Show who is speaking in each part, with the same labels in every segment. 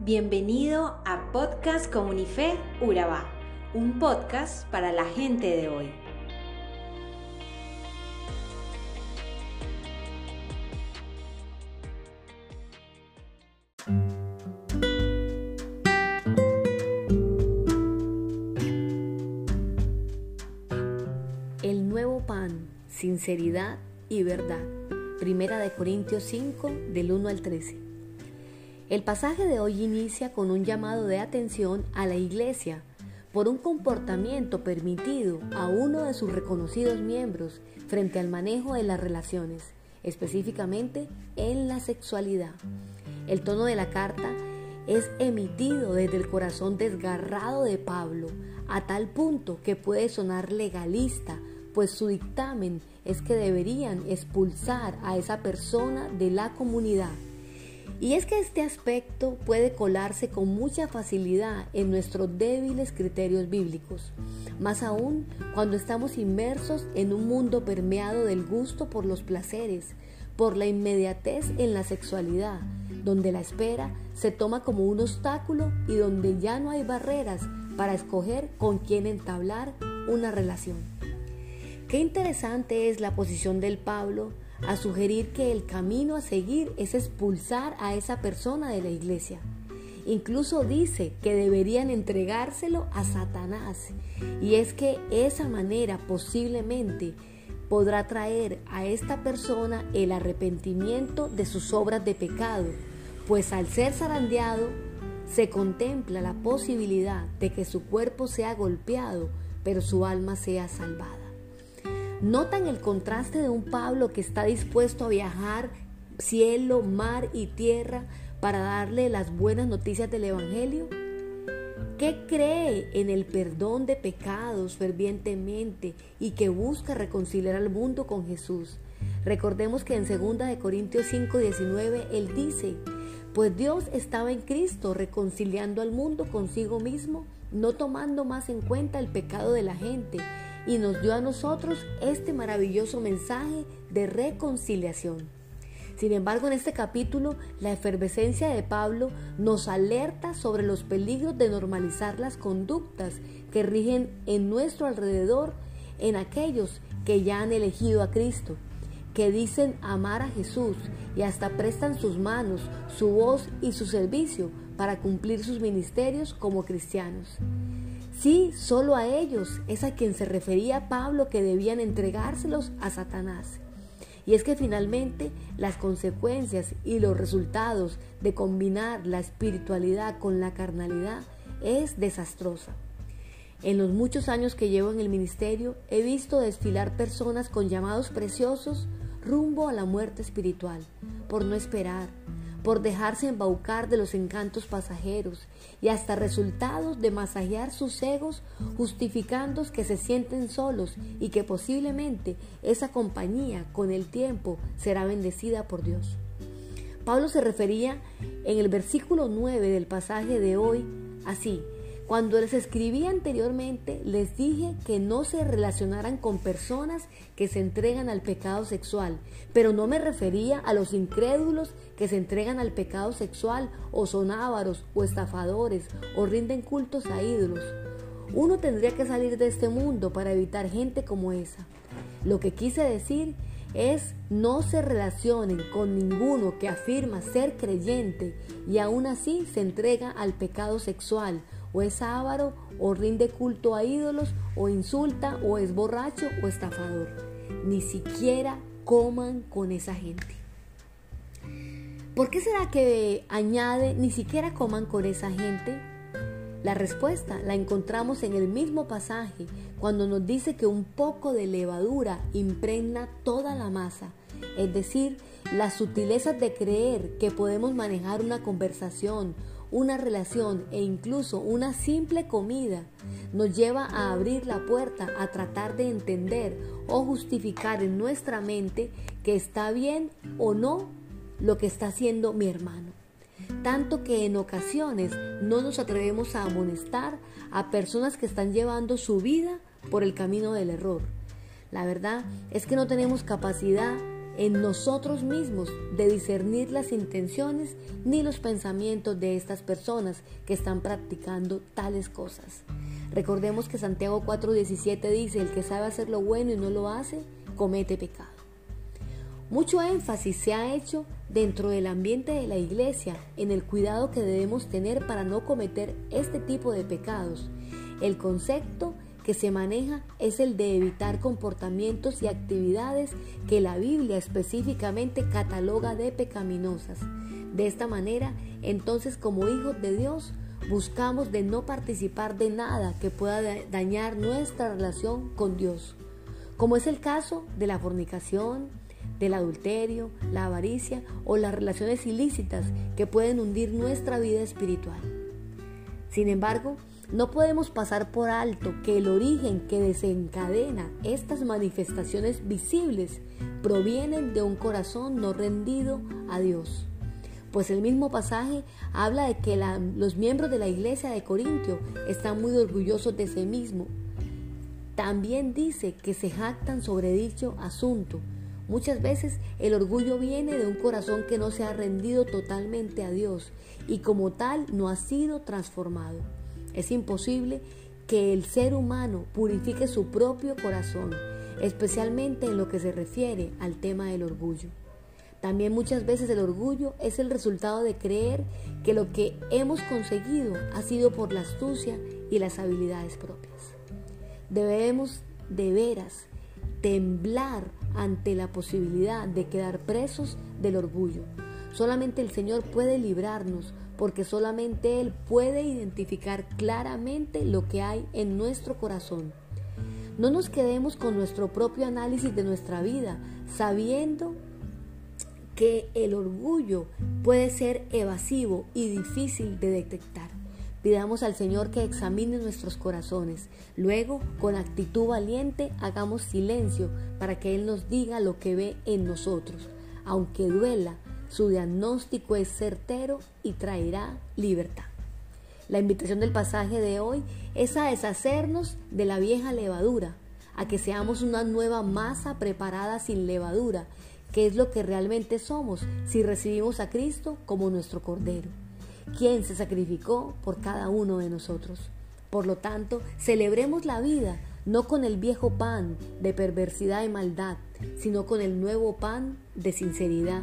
Speaker 1: Bienvenido a Podcast Comunife Urabá, un podcast para la gente de hoy.
Speaker 2: El nuevo pan, sinceridad y verdad. Primera de Corintios 5 del 1 al 13. El pasaje de hoy inicia con un llamado de atención a la iglesia por un comportamiento permitido a uno de sus reconocidos miembros frente al manejo de las relaciones, específicamente en la sexualidad. El tono de la carta es emitido desde el corazón desgarrado de Pablo, a tal punto que puede sonar legalista, pues su dictamen es que deberían expulsar a esa persona de la comunidad. Y es que este aspecto puede colarse con mucha facilidad en nuestros débiles criterios bíblicos, más aún cuando estamos inmersos en un mundo permeado del gusto por los placeres, por la inmediatez en la sexualidad, donde la espera se toma como un obstáculo y donde ya no hay barreras para escoger con quién entablar una relación. Qué interesante es la posición del Pablo a sugerir que el camino a seguir es expulsar a esa persona de la iglesia. Incluso dice que deberían entregárselo a Satanás. Y es que esa manera posiblemente podrá traer a esta persona el arrepentimiento de sus obras de pecado, pues al ser zarandeado se contempla la posibilidad de que su cuerpo sea golpeado, pero su alma sea salvada. ¿Notan el contraste de un Pablo que está dispuesto a viajar cielo, mar y tierra para darle las buenas noticias del Evangelio? ¿Qué cree en el perdón de pecados fervientemente y que busca reconciliar al mundo con Jesús? Recordemos que en 2 de Corintios 5:19 él dice, pues Dios estaba en Cristo reconciliando al mundo consigo mismo, no tomando más en cuenta el pecado de la gente y nos dio a nosotros este maravilloso mensaje de reconciliación. Sin embargo, en este capítulo, la efervescencia de Pablo nos alerta sobre los peligros de normalizar las conductas que rigen en nuestro alrededor en aquellos que ya han elegido a Cristo, que dicen amar a Jesús y hasta prestan sus manos, su voz y su servicio para cumplir sus ministerios como cristianos. Sí, solo a ellos es a quien se refería Pablo que debían entregárselos a Satanás. Y es que finalmente las consecuencias y los resultados de combinar la espiritualidad con la carnalidad es desastrosa. En los muchos años que llevo en el ministerio he visto desfilar personas con llamados preciosos rumbo a la muerte espiritual, por no esperar, por dejarse embaucar de los encantos pasajeros y hasta resultados de masajear sus egos justificando que se sienten solos y que posiblemente esa compañía con el tiempo será bendecida por Dios. Pablo se refería en el versículo 9 del pasaje de hoy así, cuando les escribí anteriormente, les dije que no se relacionaran con personas que se entregan al pecado sexual, pero no me refería a los incrédulos que se entregan al pecado sexual o son ávaros o estafadores o rinden cultos a ídolos. Uno tendría que salir de este mundo para evitar gente como esa. Lo que quise decir es no se relacionen con ninguno que afirma ser creyente y aún así se entrega al pecado sexual o es avaro, o rinde culto a ídolos, o insulta, o es borracho, o estafador. Ni siquiera coman con esa gente. ¿Por qué será que añade ni siquiera coman con esa gente? La respuesta la encontramos en el mismo pasaje cuando nos dice que un poco de levadura impregna toda la masa, es decir, las sutilezas de creer que podemos manejar una conversación, una relación e incluso una simple comida nos lleva a abrir la puerta a tratar de entender o justificar en nuestra mente que está bien o no lo que está haciendo mi hermano. Tanto que en ocasiones no nos atrevemos a amonestar a personas que están llevando su vida por el camino del error. La verdad es que no tenemos capacidad en nosotros mismos de discernir las intenciones ni los pensamientos de estas personas que están practicando tales cosas. Recordemos que Santiago 4:17 dice, el que sabe hacer lo bueno y no lo hace, comete pecado. Mucho énfasis se ha hecho dentro del ambiente de la iglesia en el cuidado que debemos tener para no cometer este tipo de pecados. El concepto que se maneja es el de evitar comportamientos y actividades que la Biblia específicamente cataloga de pecaminosas. De esta manera, entonces como hijos de Dios, buscamos de no participar de nada que pueda dañar nuestra relación con Dios, como es el caso de la fornicación, del adulterio, la avaricia o las relaciones ilícitas que pueden hundir nuestra vida espiritual. Sin embargo, no podemos pasar por alto que el origen que desencadena estas manifestaciones visibles provienen de un corazón no rendido a Dios. Pues el mismo pasaje habla de que los miembros de la iglesia de Corintio están muy orgullosos de sí mismo. También dice que se jactan sobre dicho asunto Muchas veces el orgullo viene de un corazón que no se ha rendido totalmente a Dios y como tal no ha sido transformado. Es imposible que el ser humano purifique su propio corazón, especialmente en lo que se refiere al tema del orgullo. También muchas veces el orgullo es el resultado de creer que lo que hemos conseguido ha sido por la astucia y las habilidades propias. Debemos de veras temblar ante la posibilidad de quedar presos del orgullo. Solamente el Señor puede librarnos porque solamente Él puede identificar claramente lo que hay en nuestro corazón. No nos quedemos con nuestro propio análisis de nuestra vida, sabiendo que el orgullo puede ser evasivo y difícil de detectar. Pidamos al Señor que examine nuestros corazones. Luego, con actitud valiente, hagamos silencio para que Él nos diga lo que ve en nosotros. Aunque duela, su diagnóstico es certero y traerá libertad. La invitación del pasaje de hoy es a deshacernos de la vieja levadura, a que seamos una nueva masa preparada sin levadura, que es lo que realmente somos si recibimos a Cristo como nuestro Cordero quien se sacrificó por cada uno de nosotros. Por lo tanto, celebremos la vida no con el viejo pan de perversidad y maldad, sino con el nuevo pan de sinceridad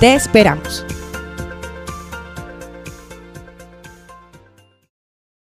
Speaker 3: Te esperamos.